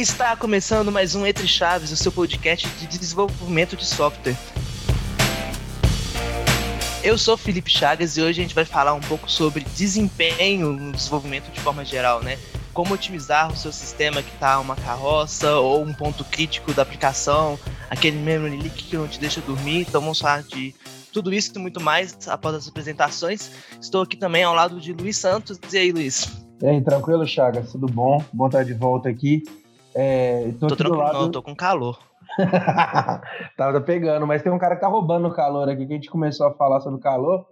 Está começando mais um Entre Chaves, o seu podcast de desenvolvimento de software. Eu sou Felipe Chagas e hoje a gente vai falar um pouco sobre desempenho no desenvolvimento de forma geral, né? Como otimizar o seu sistema que está uma carroça ou um ponto crítico da aplicação, aquele memory leak que não te deixa dormir. Então vamos falar de tudo isso e muito mais após as apresentações. Estou aqui também ao lado de Luiz Santos. E aí, Luiz? E aí, tranquilo, Chagas? Tudo bom? Bom estar de volta aqui. É, tô, tô tranquilo, lado... não, tô com calor. Tava pegando, mas tem um cara que tá roubando o calor aqui, que a gente começou a falar sobre o calor,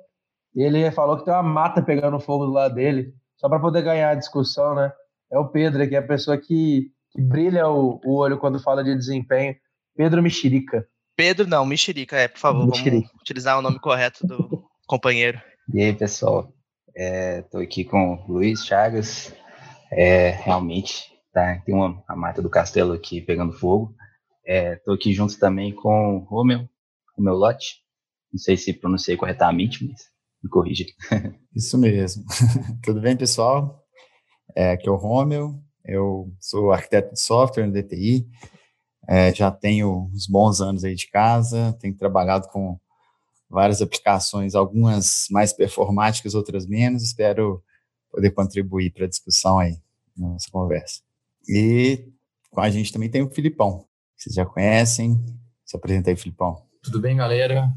e ele falou que tem uma mata pegando fogo do lado dele, só para poder ganhar a discussão, né? É o Pedro, que é a pessoa que, que brilha o, o olho quando fala de desempenho. Pedro Mexerica. Pedro, não, Mexerica, é, por favor, Mexerica. vamos utilizar o nome correto do companheiro. E aí, pessoal? É, aqui com o Luiz Chagas. É, realmente, tá, tem uma a mata do castelo aqui pegando fogo. Estou é, aqui junto também com o Romeu, o meu lote. Não sei se pronunciei corretamente, mas me corrija. Isso mesmo. Tudo bem, pessoal? É, aqui é o Romeu, eu sou arquiteto de software no DTI, é, já tenho uns bons anos aí de casa, tenho trabalhado com várias aplicações, algumas mais performáticas, outras menos, espero poder contribuir para a discussão aí, nossa conversa. E com a gente também tem o Filipão, vocês já conhecem. Se apresenta aí, Filipão. Tudo bem, galera?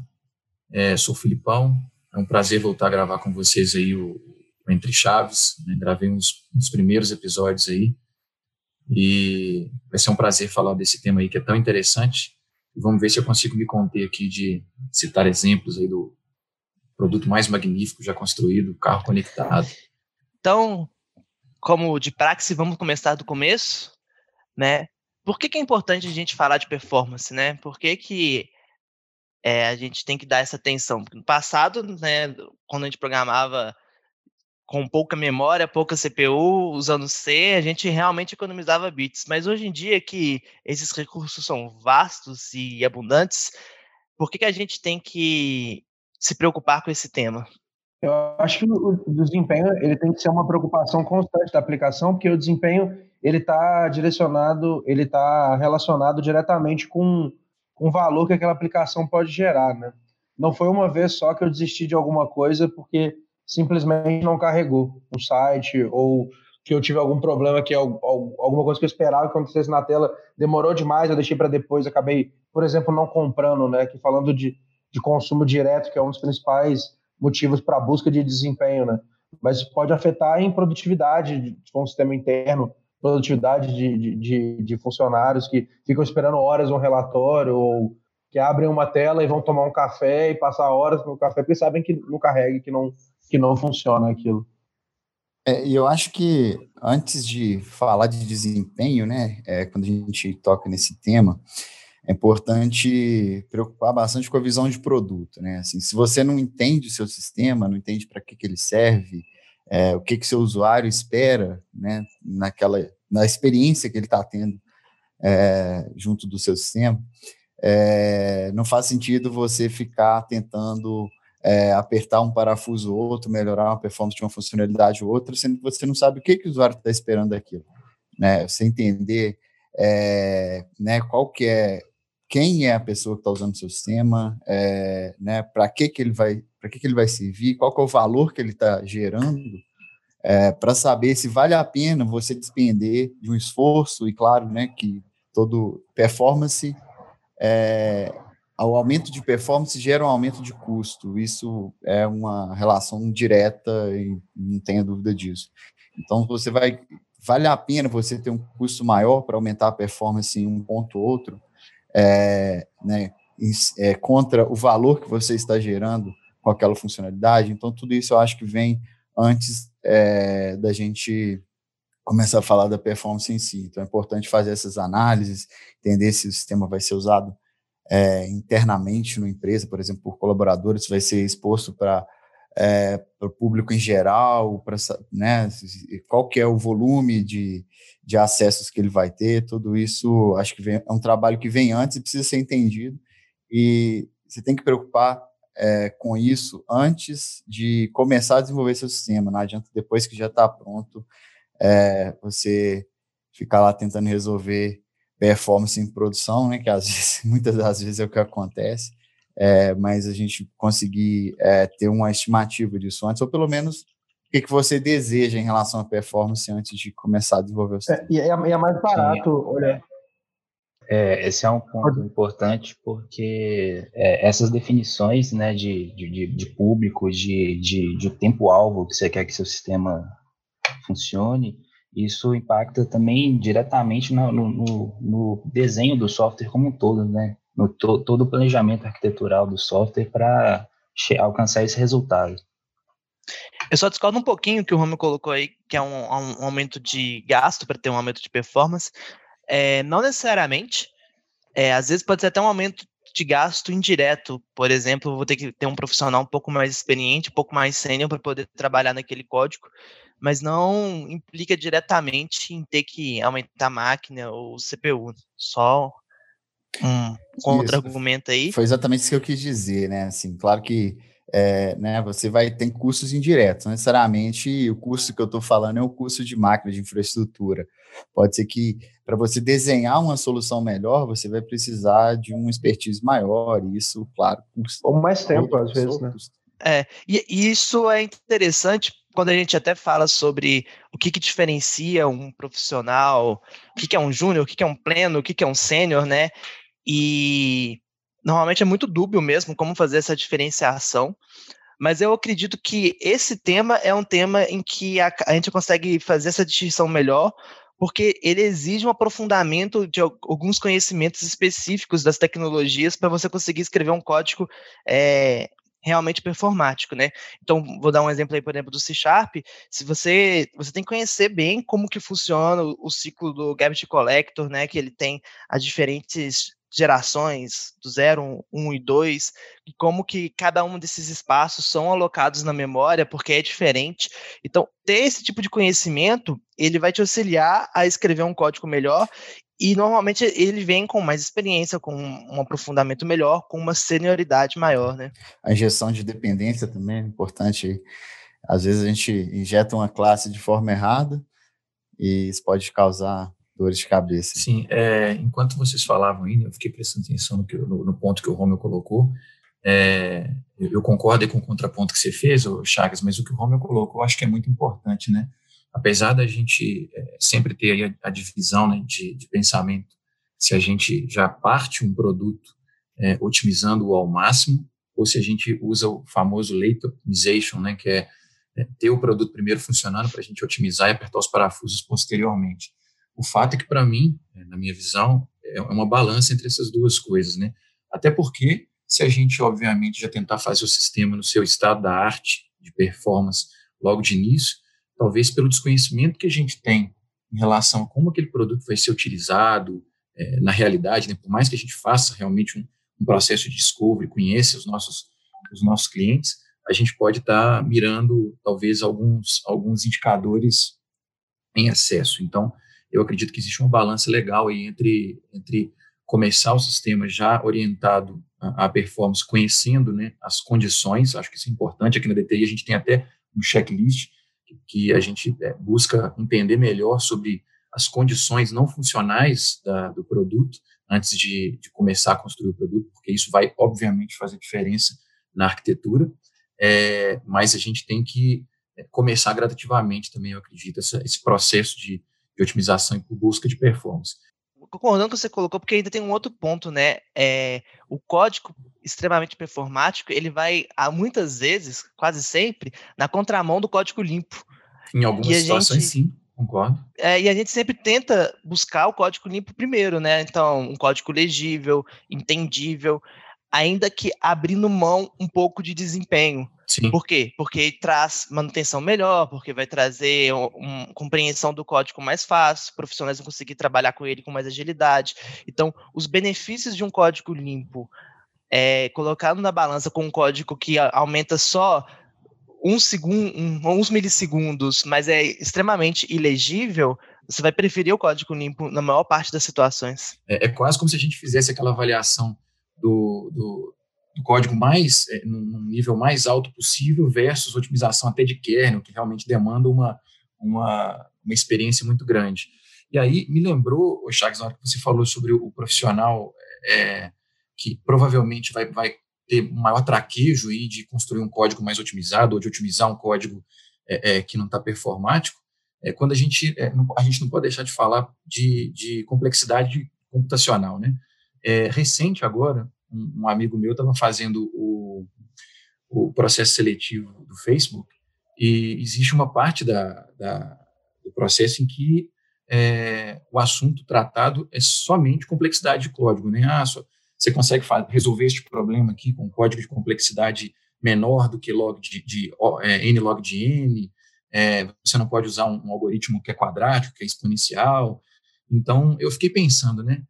É, sou o Filipão. É um prazer voltar a gravar com vocês aí o, o Entre Chaves. Né? Gravei uns, uns primeiros episódios aí. E vai ser um prazer falar desse tema aí que é tão interessante. E vamos ver se eu consigo me conter aqui de citar exemplos aí do produto mais magnífico já construído, carro conectado. Então, como de praxe, vamos começar do começo, né? Por que, que é importante a gente falar de performance, né? Por que, que é, a gente tem que dar essa atenção? Porque no passado, né, quando a gente programava com pouca memória, pouca CPU, usando C, a gente realmente economizava bits. Mas hoje em dia que esses recursos são vastos e abundantes, por que, que a gente tem que se preocupar com esse tema? Eu acho que o desempenho ele tem que ser uma preocupação constante da aplicação, porque o desempenho ele está direcionado, ele está relacionado diretamente com, o valor que aquela aplicação pode gerar, né? Não foi uma vez só que eu desisti de alguma coisa porque simplesmente não carregou o site ou que eu tive algum problema que alguma coisa que eu esperava que acontecesse na tela demorou demais, eu deixei para depois, acabei, por exemplo, não comprando, né? Que falando de, de consumo direto, que é um dos principais motivos para a busca de desempenho, né? Mas pode afetar em produtividade de, de um sistema interno, produtividade de, de, de, funcionários que ficam esperando horas um relatório ou que abrem uma tela e vão tomar um café e passar horas no café porque sabem que não carrega, que não, que não funciona aquilo. É, eu acho que antes de falar de desempenho, né, é, quando a gente toca nesse tema, é importante preocupar bastante com a visão de produto, né? Assim, se você não entende o seu sistema, não entende para que, que ele serve, é, o que que seu usuário espera, né, naquela na experiência que ele está tendo é, junto do seu sistema, é, não faz sentido você ficar tentando é, apertar um parafuso ou outro, melhorar uma performance de uma funcionalidade ou outra, sendo que você não sabe o que, que o usuário está esperando daquilo. Né? Você entender é, né, qual que é, quem é a pessoa que está usando o seu sistema, é, né, para que, que ele vai para que, que ele vai servir, qual é o valor que ele está gerando, é, para saber se vale a pena você despender de um esforço, e claro, né, que todo performance, é, o aumento de performance gera um aumento de custo, isso é uma relação direta e não tenha dúvida disso. Então, você vai, vale a pena você ter um custo maior para aumentar a performance em um ponto ou outro, é, né, é, contra o valor que você está gerando com aquela funcionalidade. Então, tudo isso eu acho que vem antes é, da gente começar a falar da performance em si. Então, é importante fazer essas análises, entender se o sistema vai ser usado é, internamente na empresa, por exemplo, por colaboradores, vai ser exposto para é, o público em geral, para né, qual que é o volume de, de acessos que ele vai ter, tudo isso acho que vem, é um trabalho que vem antes e precisa ser entendido, e você tem que preocupar é, com isso antes de começar a desenvolver seu sistema. Não adianta depois que já está pronto é, você ficar lá tentando resolver performance em produção, né, que às vezes, muitas das vezes é o que acontece, é, mas a gente conseguir é, ter uma estimativa disso antes, ou pelo menos o que, que você deseja em relação à performance antes de começar a desenvolver o é, sistema. É, e, é, mais barato, olha. É, esse é um ponto importante porque é, essas definições né, de, de, de público, de, de, de tempo-alvo que você quer que seu sistema funcione, isso impacta também diretamente no, no, no desenho do software como um todo, né? No to, todo o planejamento arquitetural do software para alcançar esse resultado. Eu só discordo um pouquinho que o Romulo colocou aí, que é um, um aumento de gasto para ter um aumento de performance. É, não necessariamente. É, às vezes pode ser até um aumento de gasto indireto. Por exemplo, vou ter que ter um profissional um pouco mais experiente, um pouco mais sênior para poder trabalhar naquele código mas não implica diretamente em ter que aumentar a máquina ou o CPU. Só um contra-argumento aí. Foi exatamente isso que eu quis dizer, né? Assim, claro que é, né, você vai ter custos indiretos. Não necessariamente o custo que eu estou falando é o custo de máquina, de infraestrutura. Pode ser que para você desenhar uma solução melhor, você vai precisar de um expertise maior, e isso, claro, custa. Ou mais tempo, às vezes, né? É, e, e isso é interessante quando a gente até fala sobre o que, que diferencia um profissional, o que, que é um júnior, o que, que é um pleno, o que, que é um sênior, né? E normalmente é muito dúbio mesmo como fazer essa diferenciação. Mas eu acredito que esse tema é um tema em que a, a gente consegue fazer essa distinção melhor, porque ele exige um aprofundamento de alguns conhecimentos específicos das tecnologias para você conseguir escrever um código é, realmente performático, né? Então, vou dar um exemplo aí, por exemplo, do C Sharp. Se você você tem que conhecer bem como que funciona o, o ciclo do Garbage Collector, né? Que ele tem as diferentes gerações do 0, 1 e 2, e como que cada um desses espaços são alocados na memória, porque é diferente. Então, ter esse tipo de conhecimento, ele vai te auxiliar a escrever um código melhor e normalmente ele vem com mais experiência, com um aprofundamento melhor, com uma senioridade maior, né? A injeção de dependência também é importante. Às vezes a gente injeta uma classe de forma errada e isso pode causar dores de cabeça. Sim, é, enquanto vocês falavam aí, eu fiquei prestando atenção no, que, no, no ponto que o Romeu colocou. É, eu, eu concordo com o contraponto que você fez, Chagas, mas o que o Romeu colocou eu acho que é muito importante, né? apesar da gente é, sempre ter a, a divisão né, de, de, pensamento, se a gente já parte um produto é, otimizando-o ao máximo, ou se a gente usa o famoso late optimization, né, que é, é ter o produto primeiro funcionando para a gente otimizar e apertar os parafusos posteriormente. O fato é que, para mim, é, na minha visão, é uma balança entre essas duas coisas, né? Até porque, se a gente, obviamente, já tentar fazer o sistema no seu estado da arte, de performance, logo de início, talvez pelo desconhecimento que a gente tem em relação a como aquele produto vai ser utilizado é, na realidade, né? por mais que a gente faça realmente um, um, processo de discovery, conheça os nossos, os nossos clientes, a gente pode estar tá mirando talvez alguns, alguns indicadores em excesso. Então, eu acredito que existe uma balança legal aí entre, entre começar o sistema já orientado à, à performance, conhecendo né, as condições, acho que isso é importante, aqui na DTI a gente tem até um checklist que a gente é, busca entender melhor sobre as condições não funcionais da, do produto antes de, de, começar a construir o produto, porque isso vai, obviamente, fazer diferença na arquitetura, é, mas a gente tem que é, começar gradativamente também, eu acredito, essa, esse processo de, de otimização e busca de performance concordando com o que você colocou, porque ainda tem um outro ponto, né? É, o código extremamente performático, ele vai, muitas vezes, quase sempre, na contramão do código limpo. Em algumas situações, gente, sim, concordo. É, e a gente sempre tenta buscar o código limpo primeiro, né? Então, um código legível, entendível, ainda que abrindo mão um pouco de desempenho. Sim. Por quê? Porque traz manutenção melhor, porque vai trazer uma compreensão do código mais fácil, profissionais vão conseguir trabalhar com ele com mais agilidade. Então, os benefícios de um código limpo, é, colocado na balança com um código que aumenta só um segundo, um, uns milissegundos, mas é extremamente ilegível, você vai preferir o código limpo na maior parte das situações. É, é quase como se a gente fizesse aquela avaliação do, do, do código mais, é, num nível mais alto possível versus otimização até de kernel, que realmente demanda uma, uma, uma experiência muito grande. E aí me lembrou, Chagas, na hora que você falou sobre o profissional é, que provavelmente vai, vai ter maior traquejo aí de construir um código mais otimizado ou de otimizar um código é, é, que não está performático, é, quando a gente, é, não, a gente não pode deixar de falar de, de complexidade computacional, né? É, recente agora, um, um amigo meu estava fazendo o, o processo seletivo do Facebook e existe uma parte da, da do processo em que é, o assunto tratado é somente complexidade de código, né? Ah, só, você consegue resolver este problema aqui com código de complexidade menor do que log de, de é, n log de n, é, você não pode usar um, um, algoritmo que é quadrático, que é exponencial. Então, eu fiquei pensando, né?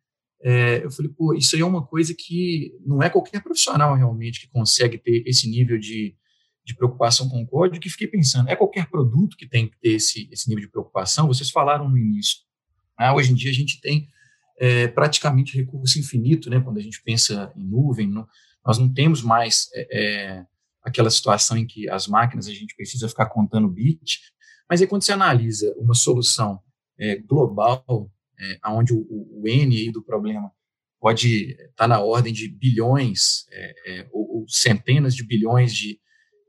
É, eu falei, pô, isso aí é uma coisa que não é qualquer profissional realmente que consegue ter esse nível de, de preocupação com o código, que fiquei pensando, é qualquer produto que tem que ter esse, esse nível de preocupação? Vocês falaram no início. Ah, hoje em dia a gente tem é, praticamente recurso infinito, né? Quando a gente pensa em nuvem, não, nós não temos mais é, é aquela situação em que as máquinas a gente precisa ficar contando bit, mas aí quando você analisa uma solução é, global, é, onde o, o, N do problema pode estar tá na ordem de bilhões é, é, ou, ou, centenas de bilhões de,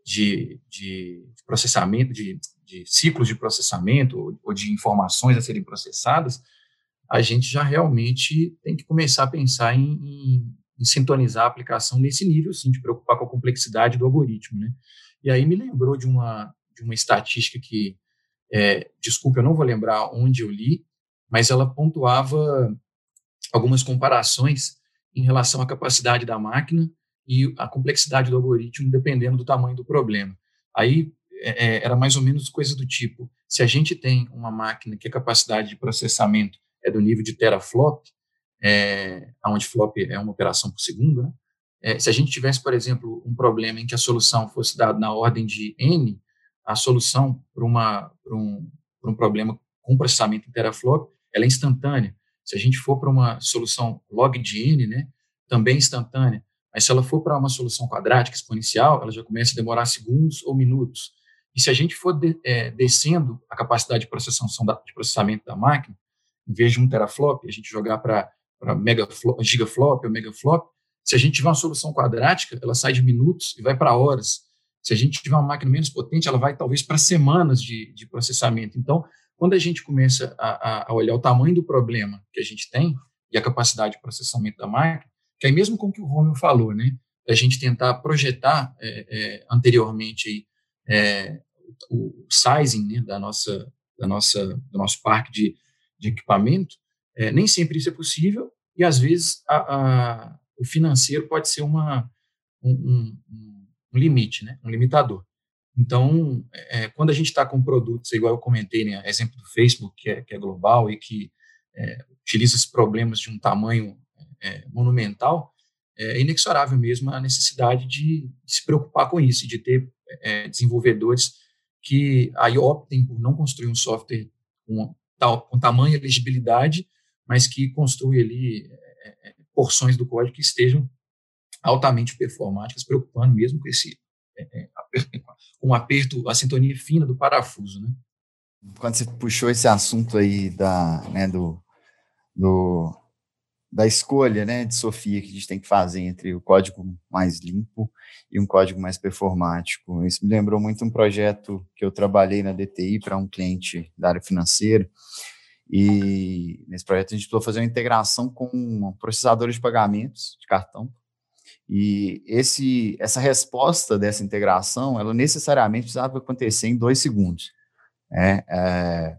de, de processamento, de, de, ciclos de processamento ou, ou de informações a serem processadas, a gente já realmente tem que começar a pensar em, em em sintonizar a aplicação nesse nível, sim, de preocupar com a complexidade do algoritmo, né? E aí me lembrou de uma, de uma estatística que, é, desculpa, eu não vou lembrar onde eu li, mas ela pontuava algumas comparações em relação à capacidade da máquina e a complexidade do algoritmo, dependendo do tamanho do problema. Aí é, é era mais ou menos coisa do tipo: se a gente tem uma máquina que a capacidade de processamento é do nível de teraflop, é, onde flop é uma operação por segundo, né? É, se a gente tivesse, por exemplo, um problema em que a solução fosse dada na ordem de n, a solução para um, um problema com processamento em teraflop, ela é instantânea. Se a gente for para uma solução log de n, né, também instantânea. Mas se ela for para uma solução quadrática exponencial, ela já começa a demorar segundos ou minutos. E se a gente for de, é, descendo a capacidade de de processamento da máquina, em vez de um teraflop, a gente jogar para gigaflop ou megaflop, se a gente tiver uma solução quadrática, ela sai de minutos e vai para horas. Se a gente tiver uma máquina menos potente, ela vai talvez para semanas de, de, processamento. Então, quando a gente começa a, a, olhar o tamanho do problema que a gente tem e a capacidade de processamento da máquina, que aí mesmo com o que o Romeu falou, né, a gente tentar projetar é, é, anteriormente é, o sizing né, da nossa, da nossa, do nosso parque de, de equipamento, é, nem sempre isso é possível e, às vezes, a, a, o financeiro pode ser uma, um, um, um, limite, né? um limitador. Então, é, quando a gente está com produtos, igual eu comentei, né, exemplo do Facebook, que é, que é global e que é, utiliza esses problemas de um tamanho é, monumental, é inexorável mesmo a necessidade de, se preocupar com isso, de ter é, desenvolvedores que aí optem por não construir um software com, tal, com tamanho elegibilidade mas que construi ali é, porções do código que estejam altamente performáticas, preocupando mesmo com esse é, um aperto, a sintonia fina do parafuso, né? Quando você puxou esse assunto aí da, né, do, do, da escolha, né, de Sofia que a gente tem que fazer entre o código mais limpo e um código mais performático. Isso me lembrou muito um projeto que eu trabalhei na DTI para um cliente da área financeira, e nesse projeto a gente precisou fazer uma integração com processadores de pagamentos de cartão. E esse, essa resposta dessa integração, ela necessariamente precisava acontecer em dois segundos. Né? É,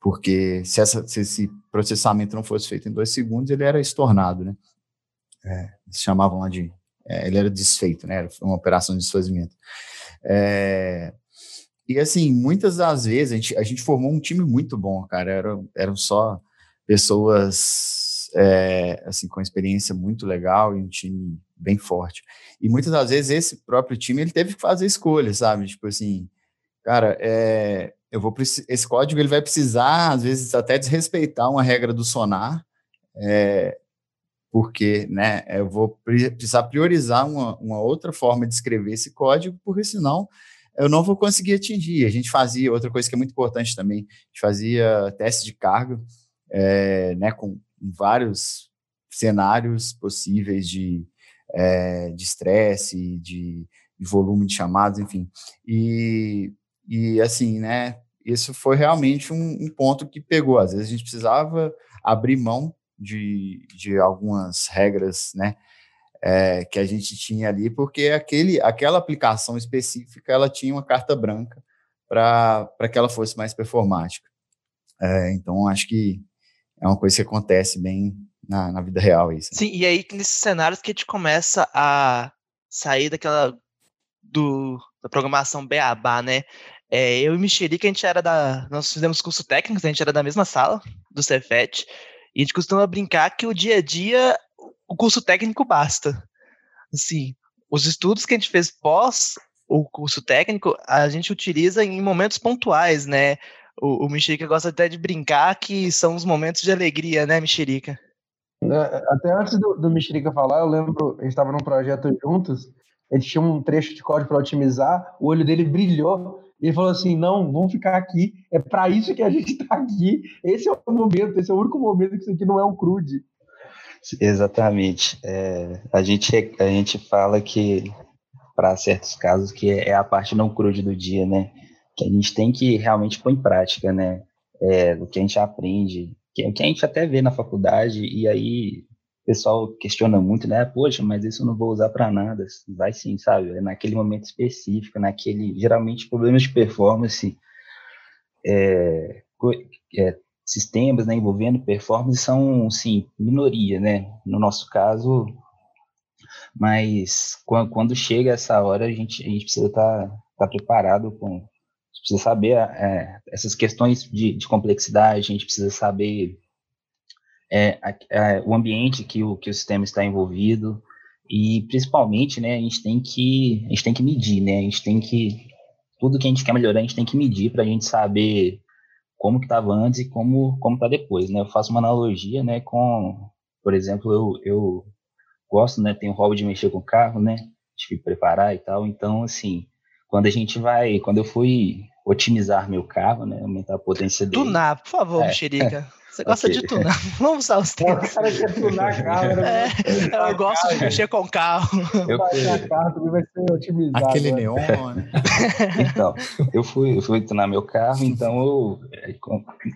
porque se, essa, se, esse processamento não fosse feito em dois segundos, ele era estornado, né? É, chamavam lá de... É, ele era desfeito, né? Era uma operação de desfazimento. É, e assim, muitas das vezes a gente, a gente formou um time muito bom, cara. Eram, eram só pessoas é, assim com experiência muito legal e um time bem forte. E muitas das vezes esse próprio time ele teve que fazer escolhas, sabe? Tipo assim, cara, é, eu vou esse código ele vai precisar às vezes até desrespeitar uma regra do sonar, é, porque, né? Eu vou precisar priorizar uma, uma outra forma de escrever esse código, porque senão eu não vou conseguir atingir. A gente fazia, outra coisa que é muito importante também, a gente fazia teste de carga é, né, com vários cenários possíveis de é, de estresse, de, de, volume de chamados, enfim. E, e assim, né, isso foi realmente um, um, ponto que pegou. Às vezes a gente precisava abrir mão de, de algumas regras, né, é, que a gente tinha ali, porque aquele, aquela aplicação específica, ela tinha uma carta branca para que ela fosse mais performática. É, então, acho que é uma coisa que acontece bem na, na vida real isso. Sim, e aí nesses cenários que a gente começa a sair daquela do, da programação beabá, né? É, eu e Mexerica, a gente era da. Nós fizemos curso técnico, a gente era da mesma sala do Cefet, e a gente costuma brincar que o dia a dia, o curso técnico basta. Assim, os estudos que a gente fez pós o curso técnico, a gente utiliza em momentos pontuais, né? O, o Mexerica gosta até de brincar que são os momentos de alegria, né, Mexerica? É, até antes do, do Mexerica falar, eu lembro, a gente estava num projeto juntos, ele tinha um trecho de código para otimizar, o olho dele brilhou, e ele falou assim, não, vamos ficar aqui, é para isso que a gente está aqui, esse é o momento, esse é o único momento que isso aqui não é um crude. Exatamente. É, a, gente, a gente fala que, para certos casos, que é a parte não crude do dia, né? Que a gente tem que realmente pôr em prática, né? É, o que a gente aprende, que, que a gente até vê na faculdade, e aí o pessoal questiona muito, né? Poxa, mas isso eu não vou usar para nada. Vai sim, sabe? É naquele momento específico, naquele. Geralmente, problemas de performance, é, é, sistemas né, envolvendo performance são, sim, minoria, né? No nosso caso. Mas quando chega essa hora, a gente, a gente precisa estar tá, tá preparado com, precisa saber é, essas questões de, de, complexidade, a gente precisa saber é, é, o ambiente que o, que o sistema está envolvido e principalmente, né, a gente tem que a gente tem que medir, né, a gente tem que tudo que a gente quer melhorar a gente tem que medir para a gente saber como que estava antes e como como está depois, né? Eu faço uma analogia, né, com, por exemplo, eu, eu gosto, né, tenho o hobby de mexer com carro, né, de preparar e tal, então assim, quando a gente vai, quando eu fui otimizar meu carro, né? Aumentar a potência dele. Tunar, por favor, é. Mexerica. Você gosta okay. de tunar. Vamos usar os termos. O cara quer tunar carro. Né? É, eu gosto de mexer com carro. Eu carro vai ser otimizado. Aquele né? neon, né? Então, eu fui, eu fui tunar meu carro, então eu,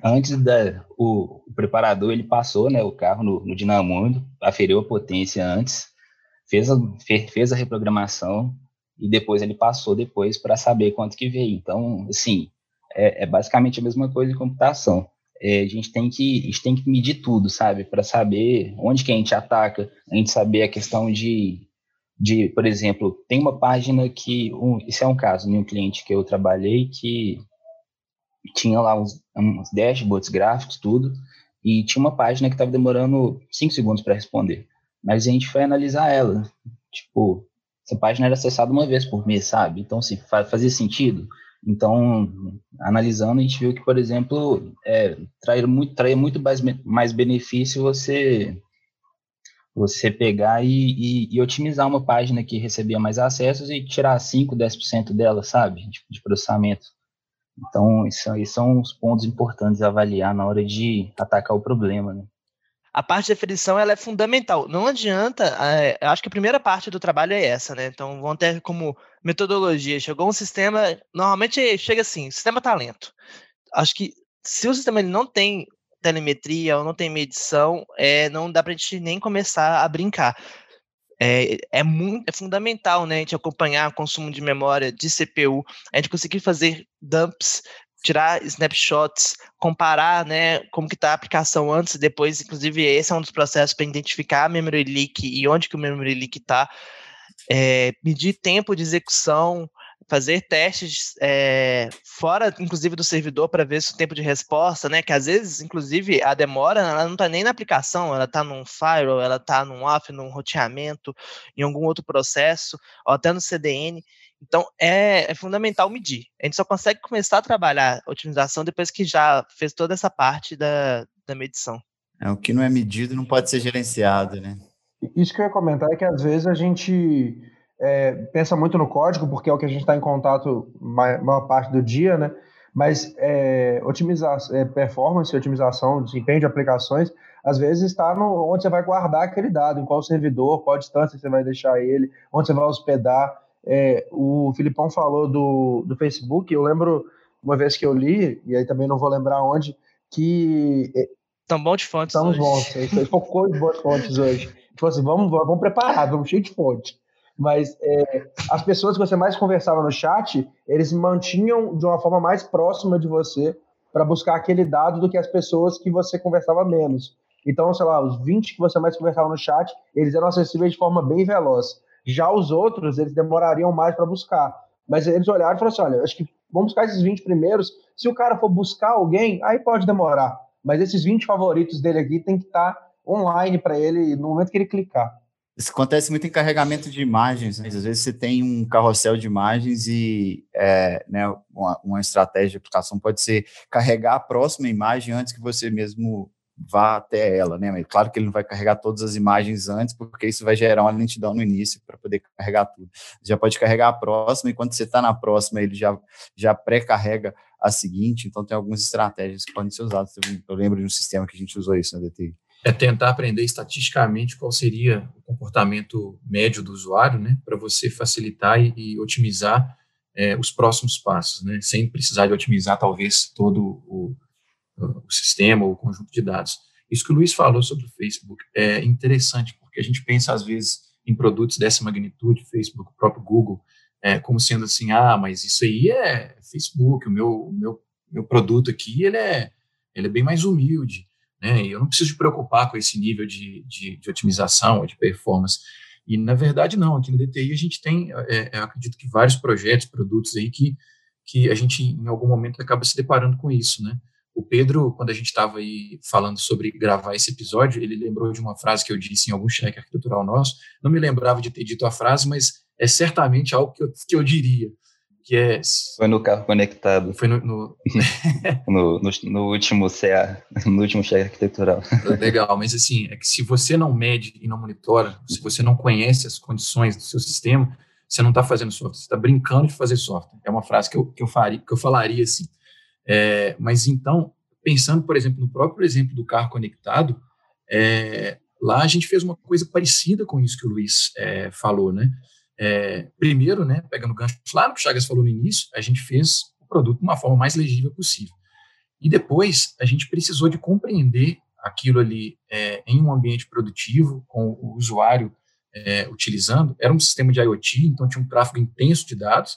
antes da o, o preparador, ele passou, né, o carro no, no dinamômetro, aferiu a potência antes, fez a, fez a reprogramação, e depois ele passou depois para saber quanto que veio. Então, assim, é, é, basicamente a mesma coisa em computação. É, a gente tem que a gente tem que medir tudo, sabe, para saber onde que a gente ataca, a gente saber a questão de, de por exemplo, tem uma página que um, esse é um caso de um cliente que eu trabalhei que tinha lá uns, uns dashboards gráficos, tudo, e tinha uma página que estava demorando 5 segundos para responder. Mas a gente foi analisar ela. Tipo, essa página era acessada uma vez por mês, sabe? Então, se fazia sentido. Então, analisando, a gente viu que, por exemplo, é, trair muito, trair muito mais, mais benefício você você pegar e, e, e, otimizar uma página que recebia mais acessos e tirar 5, 10% dela, sabe, de, de processamento. Então, isso, esses são os pontos importantes a avaliar na hora de atacar o problema, né? A parte de definição ela é fundamental. Não adianta, eu acho que a primeira parte do trabalho é essa, né? Então, vamos ter como metodologia. Chegou um sistema, normalmente chega assim, sistema talento. Acho que se o sistema ele não tem telemetria ou não tem medição, é, não dá para a gente nem começar a brincar. É, é, muito, é fundamental né, a gente acompanhar o consumo de memória de CPU, a gente conseguir fazer dumps tirar snapshots, comparar, né, como que está a aplicação antes e depois, inclusive esse é um dos processos para identificar a memory leak e onde que o memory leak está, é, medir tempo de execução, fazer testes é, fora, inclusive, do servidor para ver se o tempo de resposta, né? Que às vezes, inclusive, a demora ela não está nem na aplicação, ela está num firewall, ela está num off, num roteamento, em algum outro processo, ou até no CDN. Então, é, é, fundamental medir. A gente só consegue começar a trabalhar a otimização depois que já fez toda essa parte da, da medição. É, o que não é medido não pode ser gerenciado, né? Isso que eu ia comentar é que às vezes a gente é, pensa muito no código, porque é o que a gente está em contato maior parte do dia, né? Mas é, otimizar, é, performance, otimização, desempenho de aplicações, às vezes está no, onde você vai guardar aquele dado, em qual servidor, qual distância você vai deixar ele, onde você vai hospedar. É, o Filipão falou do, do Facebook, eu lembro uma vez que eu li, e aí também não vou lembrar onde, que. Estão bons de fontes. Estamos bons, a gente focou de boas fontes hoje. Tipo assim, vamos, vamos preparados, vamos cheio de fonte. Mas é, as pessoas que você mais conversava no chat, eles mantinham de uma forma mais próxima de você para buscar aquele dado do que as pessoas que você conversava menos. Então, sei lá, os 20 que você mais conversava no chat, eles eram acessíveis de forma bem veloz. Já os outros, eles demorariam mais para buscar. Mas eles olharam e falaram assim: olha, acho que vamos buscar esses 20 primeiros. Se o cara for buscar alguém, aí pode demorar. Mas esses 20 favoritos dele aqui tem que estar tá online para ele no momento que ele clicar. Isso acontece muito em carregamento de imagens. Né? Às vezes você tem um carrossel de imagens e é, né, uma, uma, estratégia de aplicação pode ser carregar a próxima imagem antes que você mesmo vá até ela. Né? Mas claro que ele não vai carregar todas as imagens antes, porque isso vai gerar uma lentidão no início para poder carregar tudo. Já pode carregar a próxima, e quando você está na próxima, ele já, já pré-carrega a seguinte. Então, tem algumas estratégias que podem ser usadas. Eu lembro de um sistema que a gente usou isso na DTI é tentar aprender estatisticamente qual seria o comportamento médio do usuário, né, para você facilitar e, e otimizar é, os próximos passos, né, sem precisar de otimizar talvez todo o, o sistema ou o conjunto de dados. Isso que o Luiz falou sobre o Facebook é interessante, porque a gente pensa às vezes em produtos dessa magnitude, Facebook, o próprio Google, é, como sendo assim, ah, mas isso aí é Facebook, o meu, meu, meu produto aqui, ele é, ele é bem mais humilde, né? E eu não preciso me preocupar com esse nível de, de, de otimização ou de performance. E, na verdade, não. Aqui no DTI a gente tem, é, é, acredito que vários projetos, produtos aí que, que a gente, em algum momento, acaba se deparando com isso, né? O Pedro, quando a gente estava aí falando sobre gravar esse episódio, ele lembrou de uma frase que eu disse em algum cheque arquitetural nosso. Não me lembrava de ter dito a frase, mas é certamente algo que eu, que eu diria que é... Foi no carro conectado. Foi no... No, no, no, no, último CA, no último cheque arquitetural. Legal, mas assim, é que se você não mede e não monitora, se você não conhece as condições do seu sistema, você não está fazendo software, você está brincando de fazer software. É uma frase que eu, que eu, faria, que eu falaria assim. É, mas então, pensando, por exemplo, no próprio exemplo do carro conectado, é, lá a gente fez uma coisa parecida com isso que o Luiz é, falou, né? É, primeiro, né, pegando o gancho lá no que o Chagas falou no início, a gente fez o produto de uma forma mais legível possível. E depois, a gente precisou de compreender aquilo ali é, em um ambiente produtivo, com o usuário é, utilizando. Era um sistema de IoT, então tinha um tráfego intenso de dados.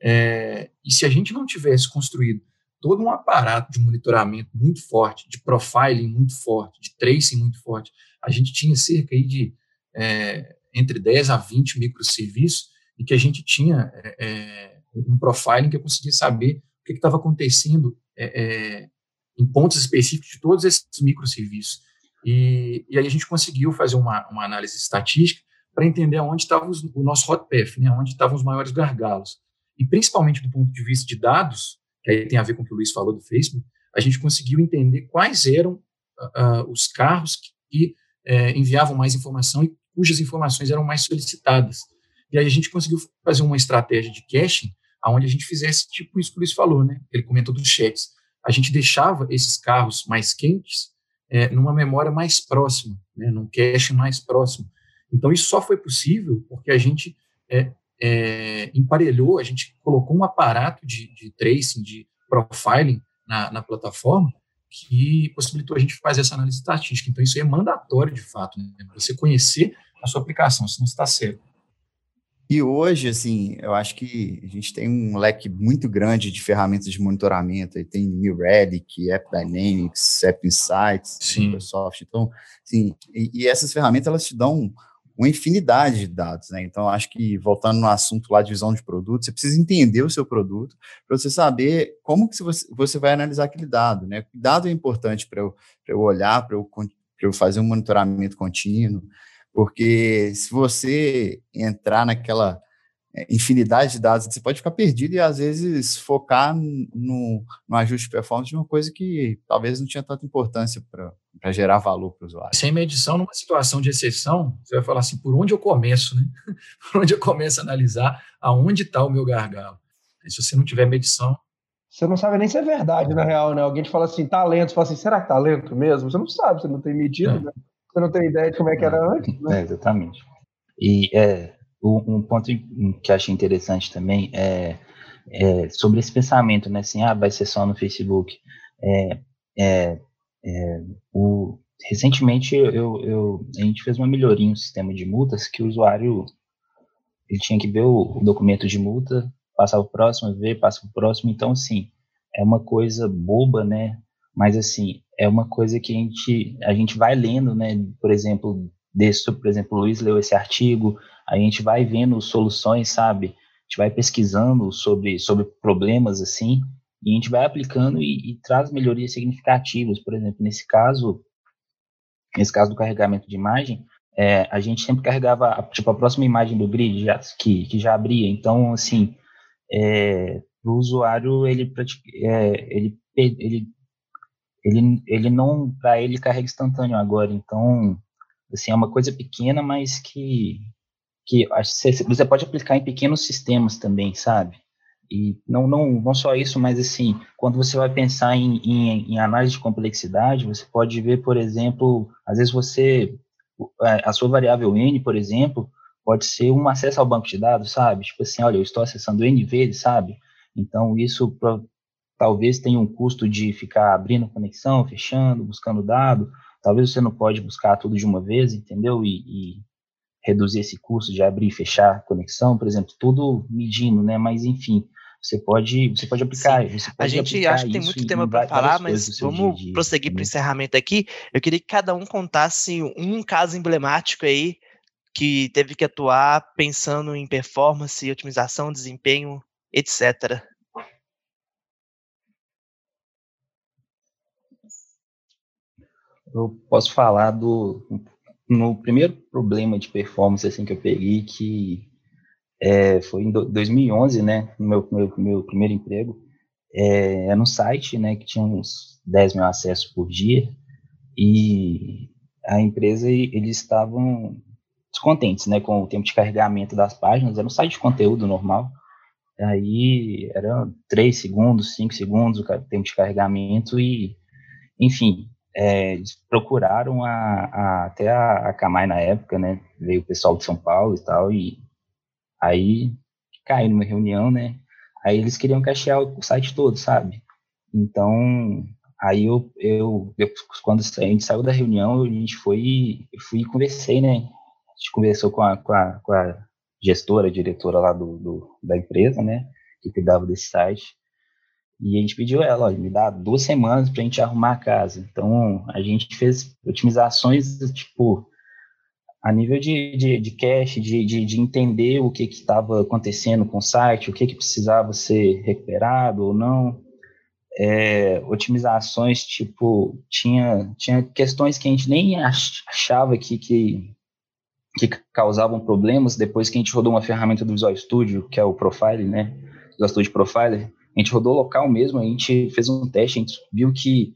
É, e se a gente não tivesse construído todo um aparato de monitoramento muito forte, de profiling muito forte, de tracing muito forte, a gente tinha cerca aí de é, entre 10 a 20 microserviços e que a gente tinha é, é um profiling que eu conseguia saber o que estava acontecendo é, é, em pontos específicos de todos esses microserviços. E, e aí a gente conseguiu fazer uma, uma análise estatística para entender onde estava o nosso hot path, né, onde estavam os maiores gargalos. E principalmente do ponto de vista de dados, que aí tem a ver com o que o Luiz falou do Facebook, a gente conseguiu entender quais eram uh, os carros que, uh, enviavam mais informação e cujas informações eram mais solicitadas. E aí a gente conseguiu fazer uma estratégia de caching, aonde a gente fizesse tipo isso que o Luiz falou, né? Ele comentou dos chats. A gente deixava esses carros mais quentes é, numa memória mais próxima, né? num cache mais próximo. Então isso só foi possível porque a gente é, é, emparelhou, a gente colocou um aparato de, de tracing, de profiling na, na plataforma que possibilitou a gente fazer essa análise estatística. Então, isso é mandatório, de fato, né? você conhecer a sua aplicação, senão você está cego. E hoje, assim, eu acho que a gente tem um leque muito grande de ferramentas de monitoramento. Aí tem New Relic, App Dynamics, App Insights, Sim. Microsoft. Então, assim, e, e, essas ferramentas elas te dão uma infinidade de dados, né? Então, acho que voltando no assunto lá de visão de produto, você precisa entender o seu produto para você saber como que você, você vai analisar aquele dado, né? Que dado é importante para eu, eu olhar, para eu, eu fazer um monitoramento contínuo, porque se você entrar naquela é, infinidade de dados, você pode ficar perdido e às vezes focar no, no ajuste de performance de uma coisa que talvez não tinha tanta importância para gerar valor para o usuário. Sem medição, numa situação de exceção, você vai falar assim, por onde eu começo, né? por onde eu começo a analisar aonde está o meu gargalo. E se você não tiver medição, você não sabe nem se é verdade, na real, né? Alguém te fala assim, talento, você fala assim, será que talento mesmo? Você não sabe, você não tem medida, é. né? Você não tem ideia de como é que era antes, né? É, exatamente. E é, um ponto que eu achei interessante também é, é, sobre esse pensamento, né? Assim, ah, vai ser só no Facebook. É, é, é, o, recentemente eu, eu, a gente fez uma melhoria no sistema de multas que o usuário ele tinha que ver o, o documento de multa, passar o próximo, ver, passa o próximo. Então, assim, é uma coisa boba, né? Mas, assim, é uma coisa que a gente, a gente vai lendo, né? Por exemplo, desse, por exemplo, o Luiz leu esse artigo, a gente vai vendo soluções, sabe? A gente vai pesquisando sobre, sobre problemas, assim, e a gente vai aplicando e, e traz melhorias significativas. Por exemplo, nesse caso, nesse caso do carregamento de imagem, é, a gente sempre carregava, tipo, a próxima imagem do grid já, que, que já abria. Então, assim, é, o usuário, ele, é, ele, ele, ele, ele não, para ele, carrega instantâneo agora. Então, assim, é uma coisa pequena, mas que, que você pode aplicar em pequenos sistemas também, sabe? E não, não, não só isso, mas assim, quando você vai pensar em, em, em análise de complexidade, você pode ver, por exemplo, às vezes você a sua variável n, por exemplo, pode ser um acesso ao banco de dados, sabe? Tipo assim, olha, eu estou acessando n vezes, sabe? Então, isso pra, talvez tenha um custo de ficar abrindo conexão, fechando, buscando dado. Talvez você não pode buscar tudo de uma vez, entendeu? E, e reduzir esse custo de abrir e fechar conexão, por exemplo, tudo medindo, né? Mas, enfim, você pode, você pode aplicar. Você pode a gente acha que tem muito tema para falar, mas vamos dia, prosseguir para o encerramento aqui. Eu queria que cada um contasse um caso emblemático aí que teve que atuar pensando em performance, otimização, desempenho, etc. Eu posso falar do no primeiro problema de performance assim que eu peguei que é, foi em 2011, né, meu, meu, meu primeiro emprego, é, era um site, né, que tinha uns 10 mil acessos por dia, e a empresa, eles estavam descontentes, né, com o tempo de carregamento das páginas, era um site de conteúdo normal, aí era 3 segundos, 5 segundos o tempo de carregamento, e, enfim, é, procuraram a, a, até a, a Camai na época, né, veio o pessoal de São Paulo e tal, e Aí caiu numa reunião, né? Aí eles queriam cachear o site todo, sabe? Então, aí eu, eu, eu quando a gente saiu da reunião, a gente foi, eu fui e conversei, né? A gente conversou com a, com a, com a gestora, a diretora lá do, do, da empresa, né? Que cuidava desse site. E a gente pediu ela, olha, me dá duas semanas para a gente arrumar a casa. Então, a gente fez otimizações, tipo, a nível de, de, de cache, de, de, de entender o que estava acontecendo com o site, o que, que precisava ser recuperado ou não, é, otimizações, tipo, tinha, tinha questões que a gente nem achava que, que, que causavam problemas. Depois que a gente rodou uma ferramenta do Visual Studio, que é o Profile, né, Visual Studio Profiler, a gente rodou local mesmo, a gente fez um teste, a gente viu que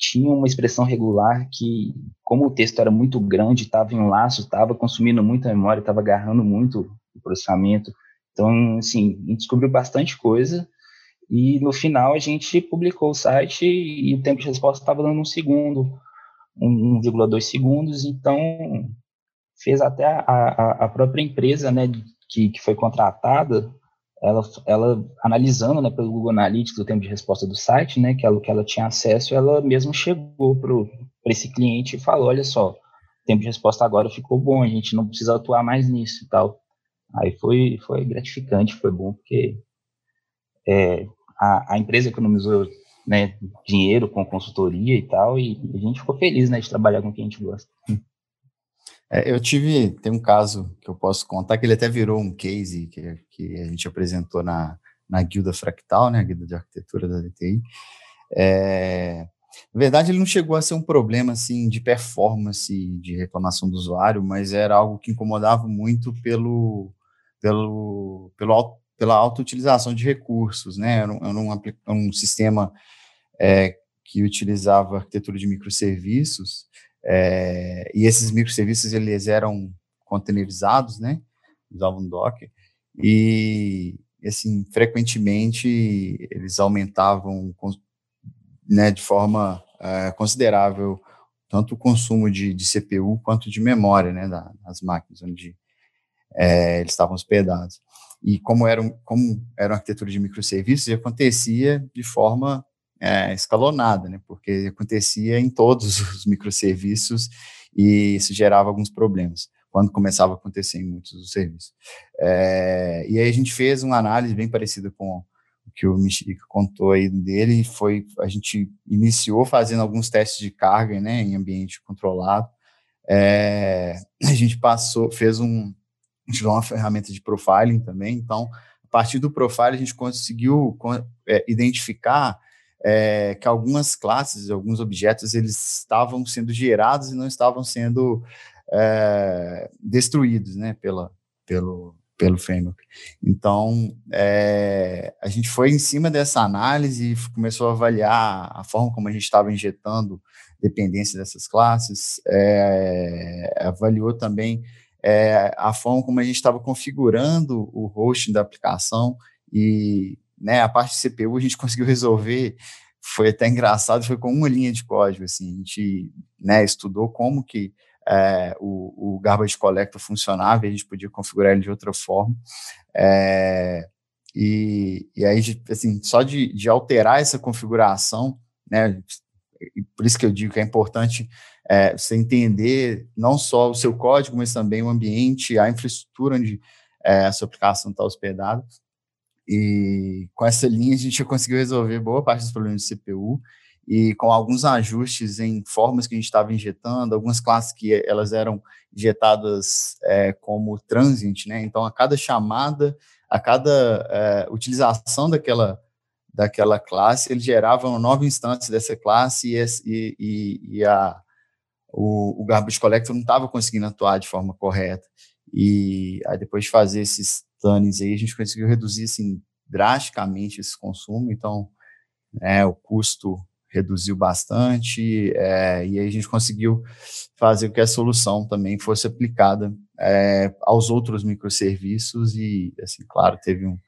tinha uma expressão regular que, como o texto era muito grande, estava em laço, estava consumindo muita memória, estava agarrando muito o processamento. Então, assim, a gente descobriu bastante coisa e no final a gente publicou o site e o tempo de resposta estava dando um segundo, 1,2 segundos, então fez até a, a, a própria empresa, né, que, que foi contratada, ela, ela analisando né, pelo Google Analytics o tempo de resposta do site, né, que ela, que ela tinha acesso, ela mesmo chegou para esse cliente e falou, olha só, o tempo de resposta agora ficou bom, a gente não precisa atuar mais nisso e tal. Aí foi, foi gratificante, foi bom, porque é, a, a empresa economizou né, dinheiro com consultoria e tal, e a gente ficou feliz né, de trabalhar com quem a gente gosta. É, eu tive, tem um caso que eu posso contar, que ele até virou um case que, que a gente apresentou na, na Guilda Fractal, né, a Guilda de Arquitetura da DTI. É, na verdade, ele não chegou a ser um problema assim de performance, de reclamação do usuário, mas era algo que incomodava muito pelo, pelo, pelo pela alta utilização de recursos, né? Era um, era um, um sistema é, que utilizava arquitetura de microserviços é, e esses microserviços, eles eram containerizados, né? Usavam Docker. E, assim, frequentemente eles aumentavam né, de forma é, considerável tanto o consumo de, de, CPU quanto de memória, né, das máquinas onde é, eles estavam hospedados. E como era, um, como era uma arquitetura de microserviços, acontecia de forma é, escalonada, né, porque acontecia em todos os microserviços e isso gerava alguns problemas quando começava a acontecer em muitos dos serviços. É, e aí a gente fez uma análise bem parecida com o que o Michique contou aí dele, foi, a gente iniciou fazendo alguns testes de carga, né, em ambiente controlado, é, a gente passou, fez um, gente uma ferramenta de profiling também, então, a partir do profiling a gente conseguiu é, identificar é, que algumas classes, alguns objetos, eles estavam sendo gerados e não estavam sendo é, destruídos, né, pela, pelo, pelo framework. Então, é, a gente foi em cima dessa análise e começou a avaliar a forma como a gente estava injetando dependência dessas classes, é, avaliou também é, a forma como a gente estava configurando o hosting da aplicação e né, a parte de CPU a gente conseguiu resolver, foi até engraçado, foi com uma linha de código, assim, a gente né, estudou como que é, o, o garbage collector funcionava e a gente podia configurar ele de outra forma. É, e, e aí, assim, só de, de alterar essa configuração, né, por isso que eu digo que é importante é, você entender não só o seu código, mas também o ambiente, a infraestrutura onde é, a sua aplicação está hospedada. E com essa linha a gente já conseguiu resolver boa parte dos problemas de CPU e com alguns ajustes em formas que a gente estava injetando, algumas classes que elas eram injetadas é, como transient, né? Então, a cada chamada, a cada é, utilização daquela, daquela classe, ele gerava uma nova instância dessa classe e, e, e a, o, o garbage collector não estava conseguindo atuar de forma correta. E aí, depois de fazer esses tannings aí, a gente conseguiu reduzir, assim, drasticamente esse consumo, então, é, o custo reduziu bastante, é, e aí a gente conseguiu fazer com que a solução também fosse aplicada é, aos outros microserviços e, assim, claro, teve um,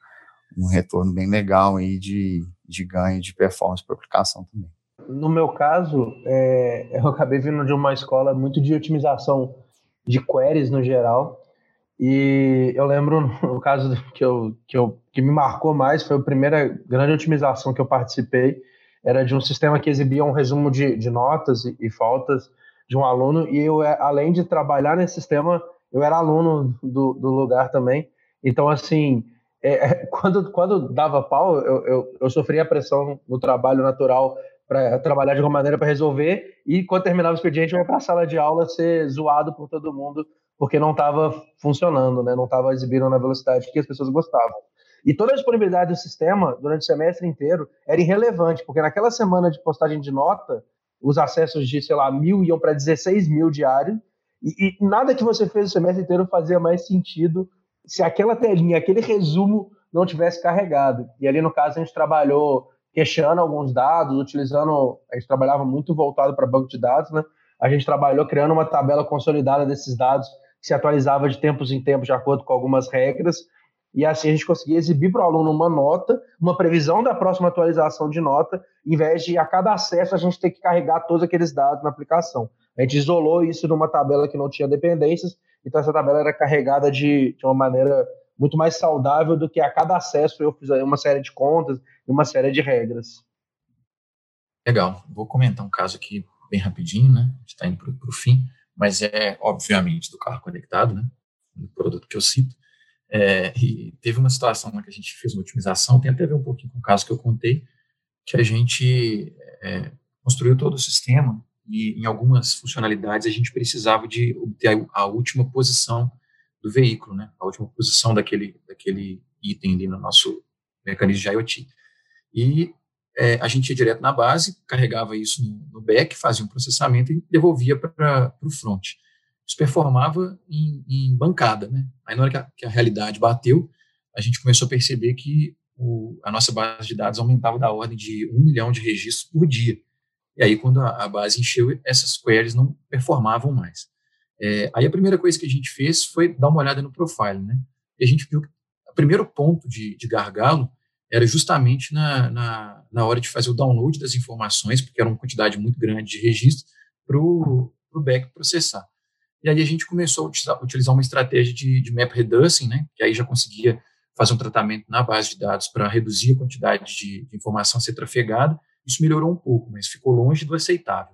um retorno bem legal aí de, de ganho de performance para aplicação também. No meu caso, é, eu acabei vindo de uma escola muito de otimização de queries no geral, e eu lembro no caso que, eu, que, eu, que me marcou mais, foi a primeira grande otimização que eu participei, era de um sistema que exibia um resumo de, de notas e, e, faltas de um aluno, e eu, é, além de trabalhar nesse sistema, eu era aluno do, do lugar também. Então, assim, é, é quando, quando dava pau, eu, eu, eu sofria pressão no trabalho natural para trabalhar de alguma maneira para resolver, e quando terminava o expediente, eu ia para a sala de aula ser zoado por todo mundo, porque não estava funcionando, né? não estava exibindo na velocidade que as pessoas gostavam. E toda a disponibilidade do sistema durante o semestre inteiro era irrelevante, porque naquela semana de postagem de nota, os acessos de, sei lá, mil iam para 16 mil diários, e, e, nada que você fez o semestre inteiro fazia mais sentido se aquela telinha, aquele resumo não tivesse carregado. E ali, no caso, a gente trabalhou queixando alguns dados, utilizando, a gente trabalhava muito voltado para banco de dados, né? A gente trabalhou criando uma tabela consolidada desses dados que se atualizava de tempos em tempos de acordo com algumas regras, e assim a gente conseguia exibir para o aluno uma nota, uma previsão da próxima atualização de nota, em vez de a cada acesso a gente ter que carregar todos aqueles dados na aplicação. A gente isolou isso numa tabela que não tinha dependências, então essa tabela era carregada de, de uma maneira muito mais saudável do que a cada acesso eu fiz uma série de contas e uma série de regras. Legal. Vou comentar um caso aqui bem rapidinho, né? Está indo para o fim, mas é, obviamente, do carro conectado, né? O produto que eu cito. É, e teve uma situação que a gente fez uma otimização, tem até a ver um pouquinho com o caso que eu contei, que a gente é, construiu todo o sistema e em algumas funcionalidades a gente precisava de obter a, última posição do veículo, né, a última posição daquele, daquele item ali no nosso mecanismo de IoT. E é, a gente ia direto na base, carregava isso no, no back, fazia um processamento e devolvia para o front isso performava em, em bancada, né? Aí na hora que a, que a, realidade bateu, a gente começou a perceber que o, a nossa base de dados aumentava da ordem de um milhão de registros por dia. E aí, quando a, a base encheu, essas queries não performavam mais. É, aí a primeira coisa que a gente fez foi dar uma olhada no profile, né? E a gente viu que o primeiro ponto de, de gargalo era justamente na, na, na, hora de fazer o download das informações, porque era uma quantidade muito grande de registros, para o back processar. E aí a gente começou a utilizar, uma estratégia de, de, map reducing, né, que aí já conseguia fazer um tratamento na base de dados para reduzir a quantidade de, de, informação a ser trafegada. Isso melhorou um pouco, mas ficou longe do aceitável.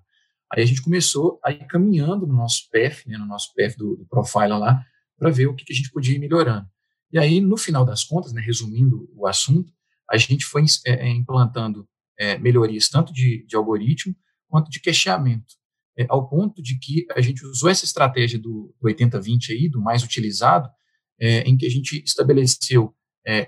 Aí a gente começou a ir caminhando no nosso PF, né, no nosso PF do, do Profiler lá, para ver o que, que, a gente podia ir melhorando. E aí, no final das contas, né, resumindo o assunto, a gente foi é, implantando é, melhorias tanto de, de, algoritmo quanto de cacheamento, é, ao ponto de que a gente usou essa estratégia do, do 80-20 aí, do mais utilizado, em que a gente estabeleceu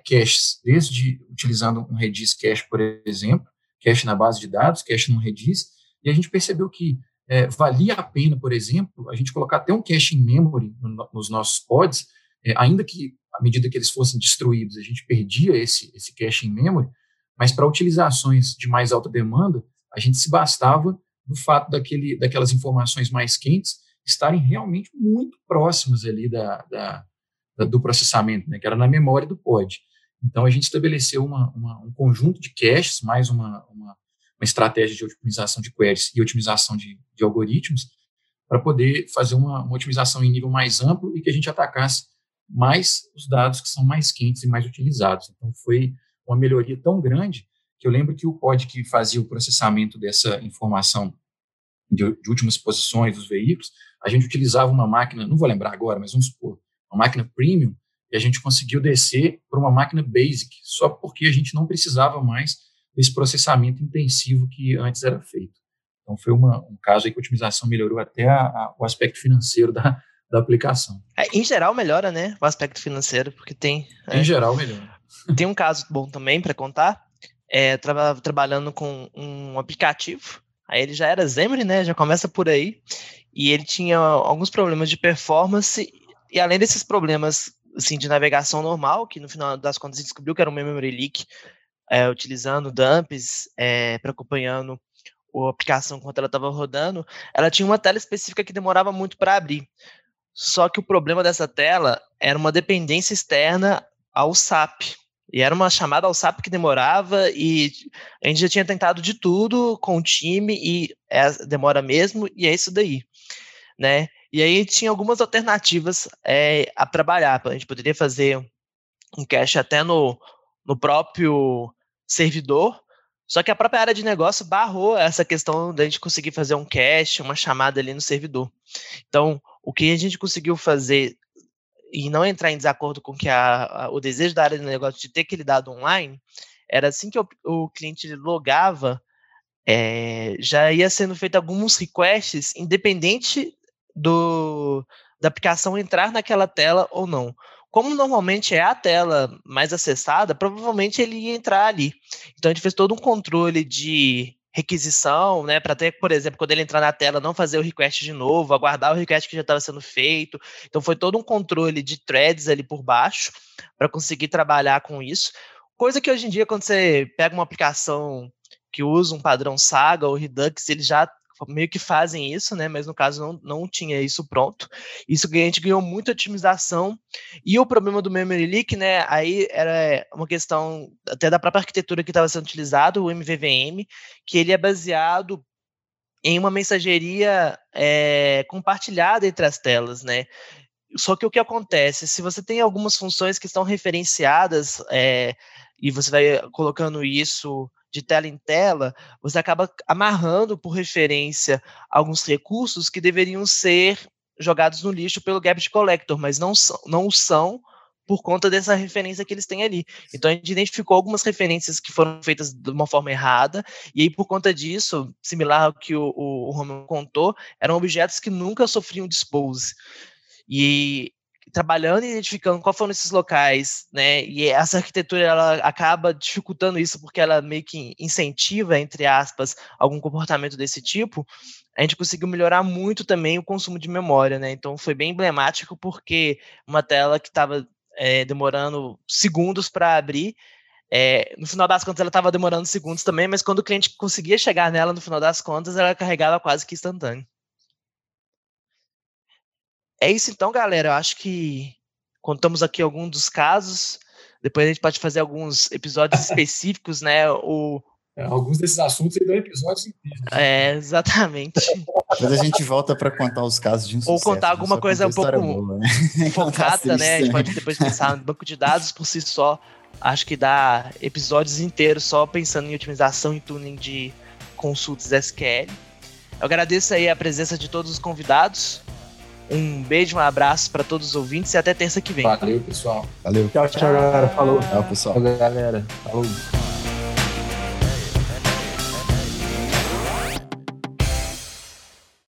caches, desde utilizando um Redis cache, por exemplo, cache na base de dados, cache num Redis, e a gente percebeu que é, valia a pena, por exemplo, a gente colocar até um cache in memory no, nos nossos pods, é, ainda que à medida que eles fossem destruídos, a gente perdia esse, esse cache in memory, mas para utilizações de mais alta demanda, a gente se bastava do fato daquele, daquelas informações mais quentes estarem realmente muito próximas ali da, da, da do processamento, né, que era na memória do pod. Então, a gente estabeleceu uma, uma, um conjunto de caches, mais uma, uma, uma, estratégia de otimização de queries e otimização de, de algoritmos, para poder fazer uma, uma otimização em nível mais amplo e que a gente atacasse mais os dados que são mais quentes e mais utilizados. Então, foi uma melhoria tão grande que eu lembro que o pod que fazia o processamento dessa informação de, de, últimas posições dos veículos, a gente utilizava uma máquina, não vou lembrar agora, mas vamos supor, uma máquina premium, e a gente conseguiu descer para uma máquina basic, só porque a gente não precisava mais desse processamento intensivo que antes era feito. Então, foi uma, um caso aí que a otimização melhorou até a, a, o aspecto financeiro da, da aplicação. É, em geral, melhora, né? O aspecto financeiro, porque tem. Em é, geral, melhora. Tem um caso bom também para contar. É, estava trabalhando com um aplicativo. Aí ele já era Xamarin, né? Já começa por aí. E ele tinha alguns problemas de performance. E além desses problemas assim, de navegação normal, que no final das contas gente descobriu que era um memory leak, é, utilizando dumps é, para acompanhando a aplicação enquanto ela estava rodando, ela tinha uma tela específica que demorava muito para abrir. Só que o problema dessa tela era uma dependência externa ao SAP. E era uma chamada ao SAP que demorava e a gente já tinha tentado de tudo com o time e é, demora mesmo e é isso daí, né? E aí tinha algumas alternativas é, a trabalhar. A gente poderia fazer um cache até no, no próprio servidor, só que a própria área de negócio barrou essa questão da gente conseguir fazer um cache, uma chamada ali no servidor. Então, o que a gente conseguiu fazer e não entrar em desacordo com que a, a, o desejo da área de negócio de ter aquele dado online, era assim que o, o cliente logava, é, já ia sendo feito alguns requests, independente do, da aplicação entrar naquela tela ou não. Como normalmente é a tela mais acessada, provavelmente ele ia entrar ali. Então a gente fez todo um controle de requisição, né, para ter, por exemplo, quando ele entrar na tela, não fazer o request de novo, aguardar o request que já estava sendo feito. Então foi todo um controle de threads ali por baixo para conseguir trabalhar com isso. Coisa que hoje em dia quando você pega uma aplicação que usa um padrão Saga ou Redux, ele já meio que fazem isso, né? Mas no caso não, não tinha isso pronto. Isso a gente ganhou muita otimização. E o problema do memory leak, né? Aí era uma questão até da própria arquitetura que estava sendo utilizado, o MVVM, que ele é baseado em uma mensageria é, compartilhada entre as telas, né? Só que o que acontece? Se você tem algumas funções que estão referenciadas é, e você vai colocando isso de tela em tela, você acaba amarrando por referência alguns recursos que deveriam ser jogados no lixo pelo Garbage Collector, mas não são, não são por conta dessa referência que eles têm ali. Então a gente identificou algumas referências que foram feitas de uma forma errada, e aí por conta disso, similar ao que o, o, o Romulo contou, eram objetos que nunca sofriam dispose. E trabalhando e identificando qual foram esses locais, né? E essa arquitetura ela acaba dificultando isso porque ela meio que incentiva, entre aspas, algum comportamento desse tipo. A gente conseguiu melhorar muito também o consumo de memória, né? Então foi bem emblemático porque uma tela que estava é, demorando segundos para abrir, é, no final das contas ela estava demorando segundos também, mas quando o cliente conseguia chegar nela, no final das contas, ela carregava quase que instantâneo. É isso então, galera. Eu acho que contamos aqui alguns dos casos Depois a gente pode fazer alguns episódios específicos, né? O, é, alguns desses assuntos aí dão episódios inteiros. É, exatamente. Depois a gente volta para contar os casos de insucesso. Ou contar alguma coisa um pouco boa, né? focada, né? A gente pode depois pensar no banco de dados por si só. Acho que dá episódios inteiros só pensando em otimização e tuning de consultas SQL. Eu agradeço aí a presença de todos os convidados. Um beijo, um abraço para todos os ouvintes e até terça que vem. Valeu, pessoal. Valeu. Tchau, tchau, galera. Falou. Tchau, pessoal. Tchau, galera. Falou.